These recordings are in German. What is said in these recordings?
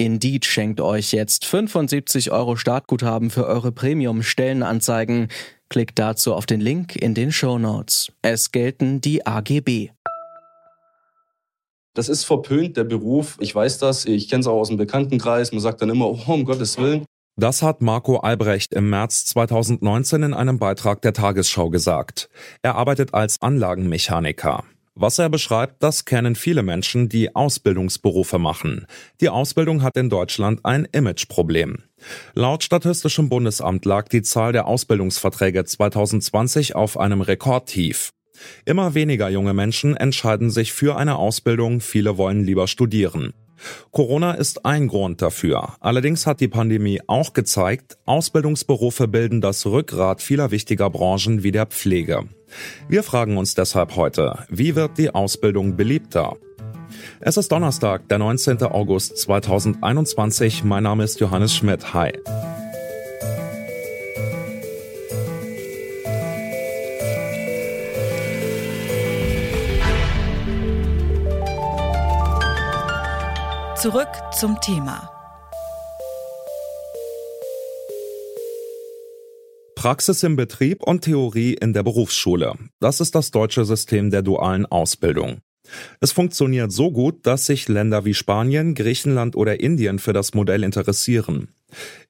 Indeed schenkt euch jetzt 75 Euro Startguthaben für eure Premium-Stellenanzeigen. Klickt dazu auf den Link in den Show Notes. Es gelten die AGB. Das ist verpönt, der Beruf. Ich weiß das. Ich kenne es auch aus dem Bekanntenkreis. Man sagt dann immer, oh, um Gottes Willen. Das hat Marco Albrecht im März 2019 in einem Beitrag der Tagesschau gesagt. Er arbeitet als Anlagenmechaniker. Was er beschreibt, das kennen viele Menschen, die Ausbildungsberufe machen. Die Ausbildung hat in Deutschland ein Imageproblem. Laut Statistischem Bundesamt lag die Zahl der Ausbildungsverträge 2020 auf einem Rekordtief. Immer weniger junge Menschen entscheiden sich für eine Ausbildung, viele wollen lieber studieren. Corona ist ein Grund dafür. Allerdings hat die Pandemie auch gezeigt, Ausbildungsberufe bilden das Rückgrat vieler wichtiger Branchen wie der Pflege. Wir fragen uns deshalb heute, wie wird die Ausbildung beliebter? Es ist Donnerstag, der 19. August 2021. Mein Name ist Johannes Schmidt. Hi. Zurück zum Thema. Praxis im Betrieb und Theorie in der Berufsschule. Das ist das deutsche System der dualen Ausbildung. Es funktioniert so gut, dass sich Länder wie Spanien, Griechenland oder Indien für das Modell interessieren.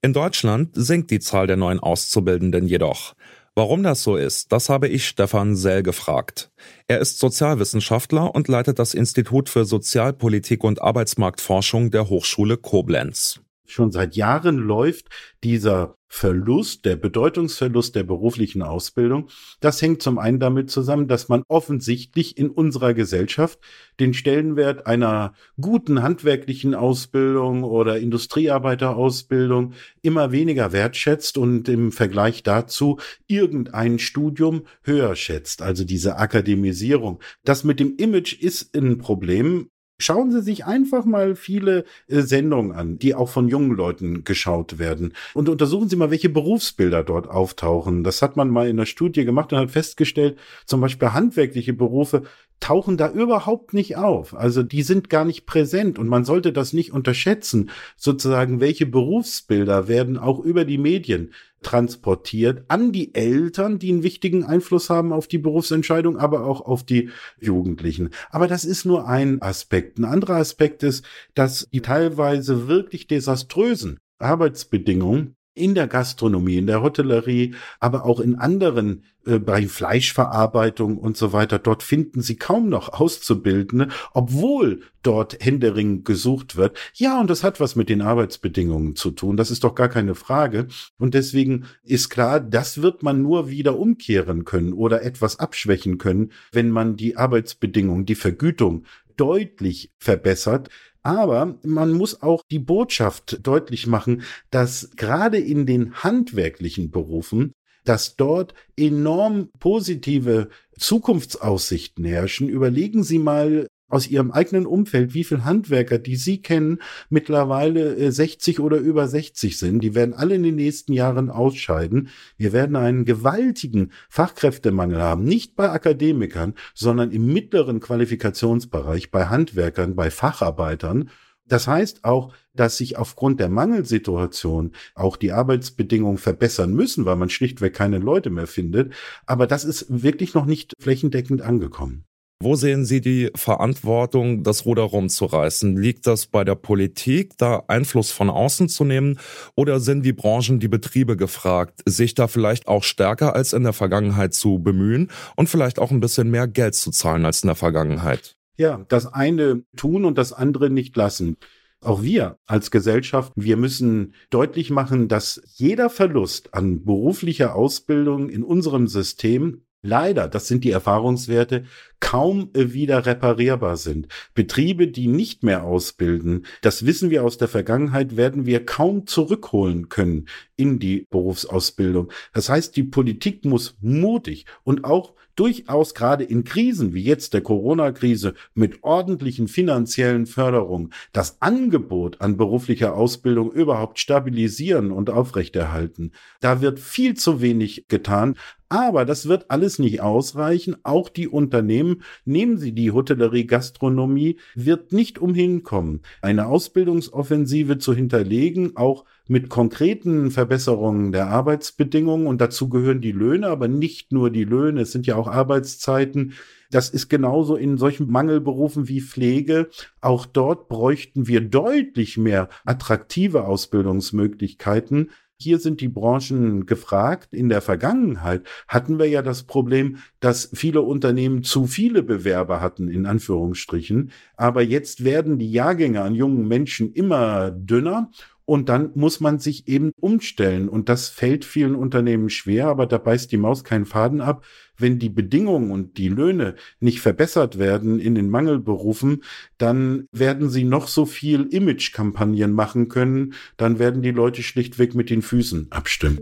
In Deutschland sinkt die Zahl der neuen Auszubildenden jedoch. Warum das so ist, das habe ich Stefan Sell gefragt. Er ist Sozialwissenschaftler und leitet das Institut für Sozialpolitik und Arbeitsmarktforschung der Hochschule Koblenz. Schon seit Jahren läuft dieser Verlust, der Bedeutungsverlust der beruflichen Ausbildung. Das hängt zum einen damit zusammen, dass man offensichtlich in unserer Gesellschaft den Stellenwert einer guten handwerklichen Ausbildung oder Industriearbeiterausbildung immer weniger wertschätzt und im Vergleich dazu irgendein Studium höher schätzt. Also diese Akademisierung. Das mit dem Image ist ein Problem, Schauen Sie sich einfach mal viele äh, Sendungen an, die auch von jungen Leuten geschaut werden. Und untersuchen Sie mal, welche Berufsbilder dort auftauchen. Das hat man mal in der Studie gemacht und hat festgestellt, zum Beispiel handwerkliche Berufe tauchen da überhaupt nicht auf. Also die sind gar nicht präsent und man sollte das nicht unterschätzen. Sozusagen, welche Berufsbilder werden auch über die Medien transportiert an die Eltern, die einen wichtigen Einfluss haben auf die Berufsentscheidung, aber auch auf die Jugendlichen. Aber das ist nur ein Aspekt. Ein anderer Aspekt ist, dass die teilweise wirklich desaströsen Arbeitsbedingungen in der Gastronomie, in der Hotellerie, aber auch in anderen äh, bei Fleischverarbeitung und so weiter. Dort finden sie kaum noch Auszubildende, obwohl dort Händering gesucht wird. Ja, und das hat was mit den Arbeitsbedingungen zu tun. Das ist doch gar keine Frage. Und deswegen ist klar, das wird man nur wieder umkehren können oder etwas abschwächen können, wenn man die Arbeitsbedingungen, die Vergütung deutlich verbessert. Aber man muss auch die Botschaft deutlich machen, dass gerade in den handwerklichen Berufen dass dort enorm positive Zukunftsaussichten herrschen. Überlegen Sie mal aus Ihrem eigenen Umfeld, wie viele Handwerker, die Sie kennen, mittlerweile 60 äh, oder über 60 sind. Die werden alle in den nächsten Jahren ausscheiden. Wir werden einen gewaltigen Fachkräftemangel haben, nicht bei Akademikern, sondern im mittleren Qualifikationsbereich, bei Handwerkern, bei Facharbeitern. Das heißt auch, dass sich aufgrund der Mangelsituation auch die Arbeitsbedingungen verbessern müssen, weil man schlichtweg keine Leute mehr findet. Aber das ist wirklich noch nicht flächendeckend angekommen. Wo sehen Sie die Verantwortung, das Ruder rumzureißen? Liegt das bei der Politik, da Einfluss von außen zu nehmen? Oder sind die Branchen, die Betriebe gefragt, sich da vielleicht auch stärker als in der Vergangenheit zu bemühen und vielleicht auch ein bisschen mehr Geld zu zahlen als in der Vergangenheit? Ja, das eine tun und das andere nicht lassen. Auch wir als Gesellschaft, wir müssen deutlich machen, dass jeder Verlust an beruflicher Ausbildung in unserem System leider, das sind die Erfahrungswerte, kaum wieder reparierbar sind. Betriebe, die nicht mehr ausbilden, das wissen wir aus der Vergangenheit, werden wir kaum zurückholen können in die Berufsausbildung. Das heißt, die Politik muss mutig und auch durchaus gerade in Krisen wie jetzt der Corona-Krise mit ordentlichen finanziellen Förderungen das Angebot an beruflicher Ausbildung überhaupt stabilisieren und aufrechterhalten. Da wird viel zu wenig getan. Aber das wird alles nicht ausreichen. Auch die Unternehmen, nehmen Sie die Hotellerie, Gastronomie, wird nicht umhin kommen, eine Ausbildungsoffensive zu hinterlegen, auch mit konkreten Verbesserungen der Arbeitsbedingungen. Und dazu gehören die Löhne, aber nicht nur die Löhne. Es sind ja auch Arbeitszeiten. Das ist genauso in solchen Mangelberufen wie Pflege. Auch dort bräuchten wir deutlich mehr attraktive Ausbildungsmöglichkeiten. Hier sind die Branchen gefragt. In der Vergangenheit hatten wir ja das Problem, dass viele Unternehmen zu viele Bewerber hatten, in Anführungsstrichen. Aber jetzt werden die Jahrgänge an jungen Menschen immer dünner und dann muss man sich eben umstellen. Und das fällt vielen Unternehmen schwer, aber da beißt die Maus keinen Faden ab. Wenn die Bedingungen und die Löhne nicht verbessert werden in den Mangelberufen, dann werden sie noch so viel Imagekampagnen machen können. Dann werden die Leute schlichtweg mit den Füßen abstimmen.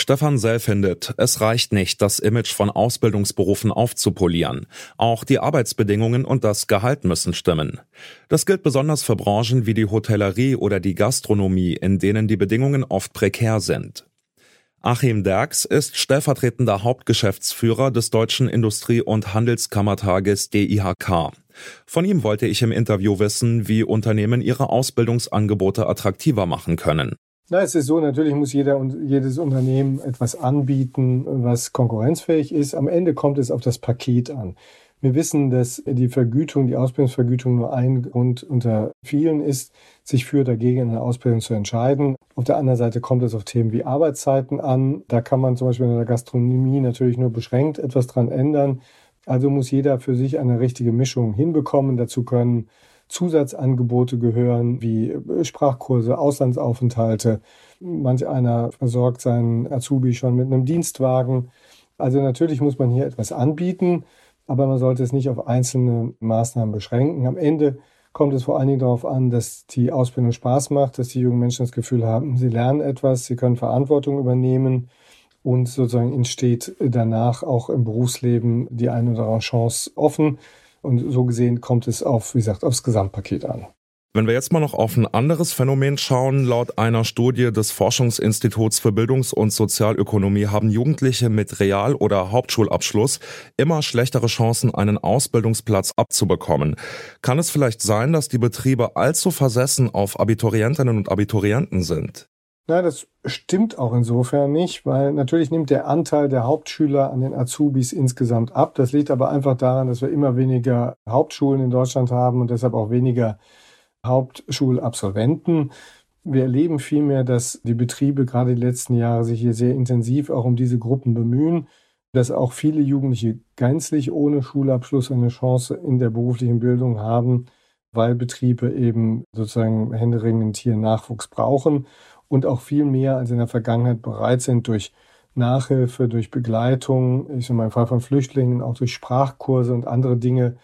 Stefan Sell findet, es reicht nicht, das Image von Ausbildungsberufen aufzupolieren. Auch die Arbeitsbedingungen und das Gehalt müssen stimmen. Das gilt besonders für Branchen wie die Hotellerie oder die Gastronomie, in denen die Bedingungen oft prekär sind. Achim Derks ist stellvertretender Hauptgeschäftsführer des Deutschen Industrie- und Handelskammertages DIHK. Von ihm wollte ich im Interview wissen, wie Unternehmen ihre Ausbildungsangebote attraktiver machen können. Na, es ist so, natürlich muss jeder und jedes Unternehmen etwas anbieten, was konkurrenzfähig ist. Am Ende kommt es auf das Paket an. Wir wissen, dass die Vergütung, die Ausbildungsvergütung nur ein Grund unter vielen ist, sich für dagegen in der Ausbildung zu entscheiden. Auf der anderen Seite kommt es auf Themen wie Arbeitszeiten an. Da kann man zum Beispiel in der Gastronomie natürlich nur beschränkt etwas dran ändern. Also muss jeder für sich eine richtige Mischung hinbekommen. Dazu können Zusatzangebote gehören, wie äh, Sprachkurse, Auslandsaufenthalte. Manch einer versorgt seinen Azubi schon mit einem Dienstwagen. Also natürlich muss man hier etwas anbieten, aber man sollte es nicht auf einzelne Maßnahmen beschränken. Am Ende kommt es vor allen Dingen darauf an, dass die Ausbildung Spaß macht, dass die jungen Menschen das Gefühl haben, sie lernen etwas, sie können Verantwortung übernehmen und sozusagen entsteht danach auch im Berufsleben die eine oder andere Chance offen. Und so gesehen kommt es auf, wie gesagt, aufs Gesamtpaket an. Wenn wir jetzt mal noch auf ein anderes Phänomen schauen, laut einer Studie des Forschungsinstituts für Bildungs- und Sozialökonomie haben Jugendliche mit Real- oder Hauptschulabschluss immer schlechtere Chancen, einen Ausbildungsplatz abzubekommen. Kann es vielleicht sein, dass die Betriebe allzu versessen auf Abiturientinnen und Abiturienten sind? Na, das stimmt auch insofern nicht, weil natürlich nimmt der Anteil der Hauptschüler an den Azubis insgesamt ab. Das liegt aber einfach daran, dass wir immer weniger Hauptschulen in Deutschland haben und deshalb auch weniger Hauptschulabsolventen. Wir erleben vielmehr, dass die Betriebe gerade die letzten Jahre sich hier sehr intensiv auch um diese Gruppen bemühen, dass auch viele Jugendliche gänzlich ohne Schulabschluss eine Chance in der beruflichen Bildung haben, weil Betriebe eben sozusagen händeringend hier Nachwuchs brauchen und auch viel mehr als in der Vergangenheit bereit sind, durch Nachhilfe, durch Begleitung, ich sage mal im Fall von Flüchtlingen, auch durch Sprachkurse und andere Dinge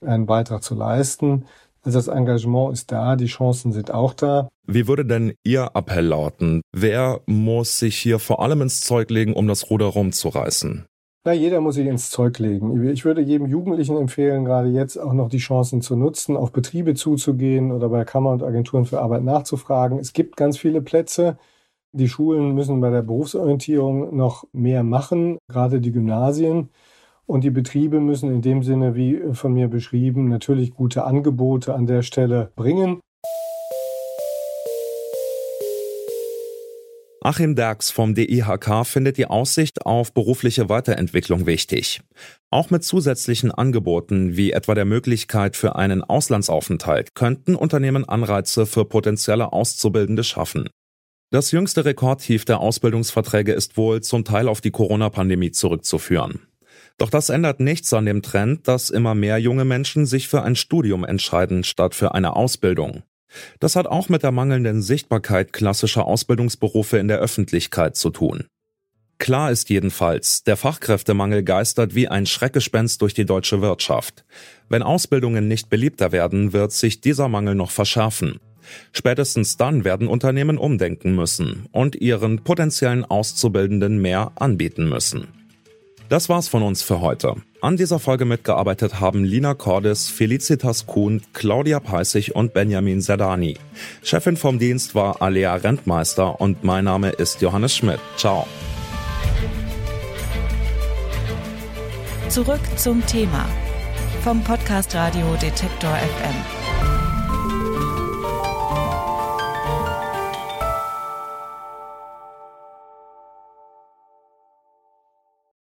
einen Beitrag zu leisten. Also das Engagement ist da, die Chancen sind auch da. Wie würde denn Ihr Appell lauten? Wer muss sich hier vor allem ins Zeug legen, um das Ruder rumzureißen? Na, jeder muss sich ins Zeug legen. Ich würde jedem Jugendlichen empfehlen, gerade jetzt auch noch die Chancen zu nutzen, auf Betriebe zuzugehen oder bei Kammer und Agenturen für Arbeit nachzufragen. Es gibt ganz viele Plätze. Die Schulen müssen bei der Berufsorientierung noch mehr machen, gerade die Gymnasien. Und die Betriebe müssen in dem Sinne, wie von mir beschrieben, natürlich gute Angebote an der Stelle bringen. Achim Derks vom DIHK findet die Aussicht auf berufliche Weiterentwicklung wichtig. Auch mit zusätzlichen Angeboten wie etwa der Möglichkeit für einen Auslandsaufenthalt könnten Unternehmen Anreize für potenzielle Auszubildende schaffen. Das jüngste Rekordtief der Ausbildungsverträge ist wohl zum Teil auf die Corona-Pandemie zurückzuführen. Doch das ändert nichts an dem Trend, dass immer mehr junge Menschen sich für ein Studium entscheiden statt für eine Ausbildung. Das hat auch mit der mangelnden Sichtbarkeit klassischer Ausbildungsberufe in der Öffentlichkeit zu tun. Klar ist jedenfalls, der Fachkräftemangel geistert wie ein Schreckgespenst durch die deutsche Wirtschaft. Wenn Ausbildungen nicht beliebter werden, wird sich dieser Mangel noch verschärfen. Spätestens dann werden Unternehmen umdenken müssen und ihren potenziellen Auszubildenden mehr anbieten müssen. Das war's von uns für heute. An dieser Folge mitgearbeitet haben Lina Cordes, Felicitas Kuhn, Claudia Peissig und Benjamin Zerdani. Chefin vom Dienst war Alea Rentmeister und mein Name ist Johannes Schmidt. Ciao. Zurück zum Thema vom Podcast Radio Detektor FM.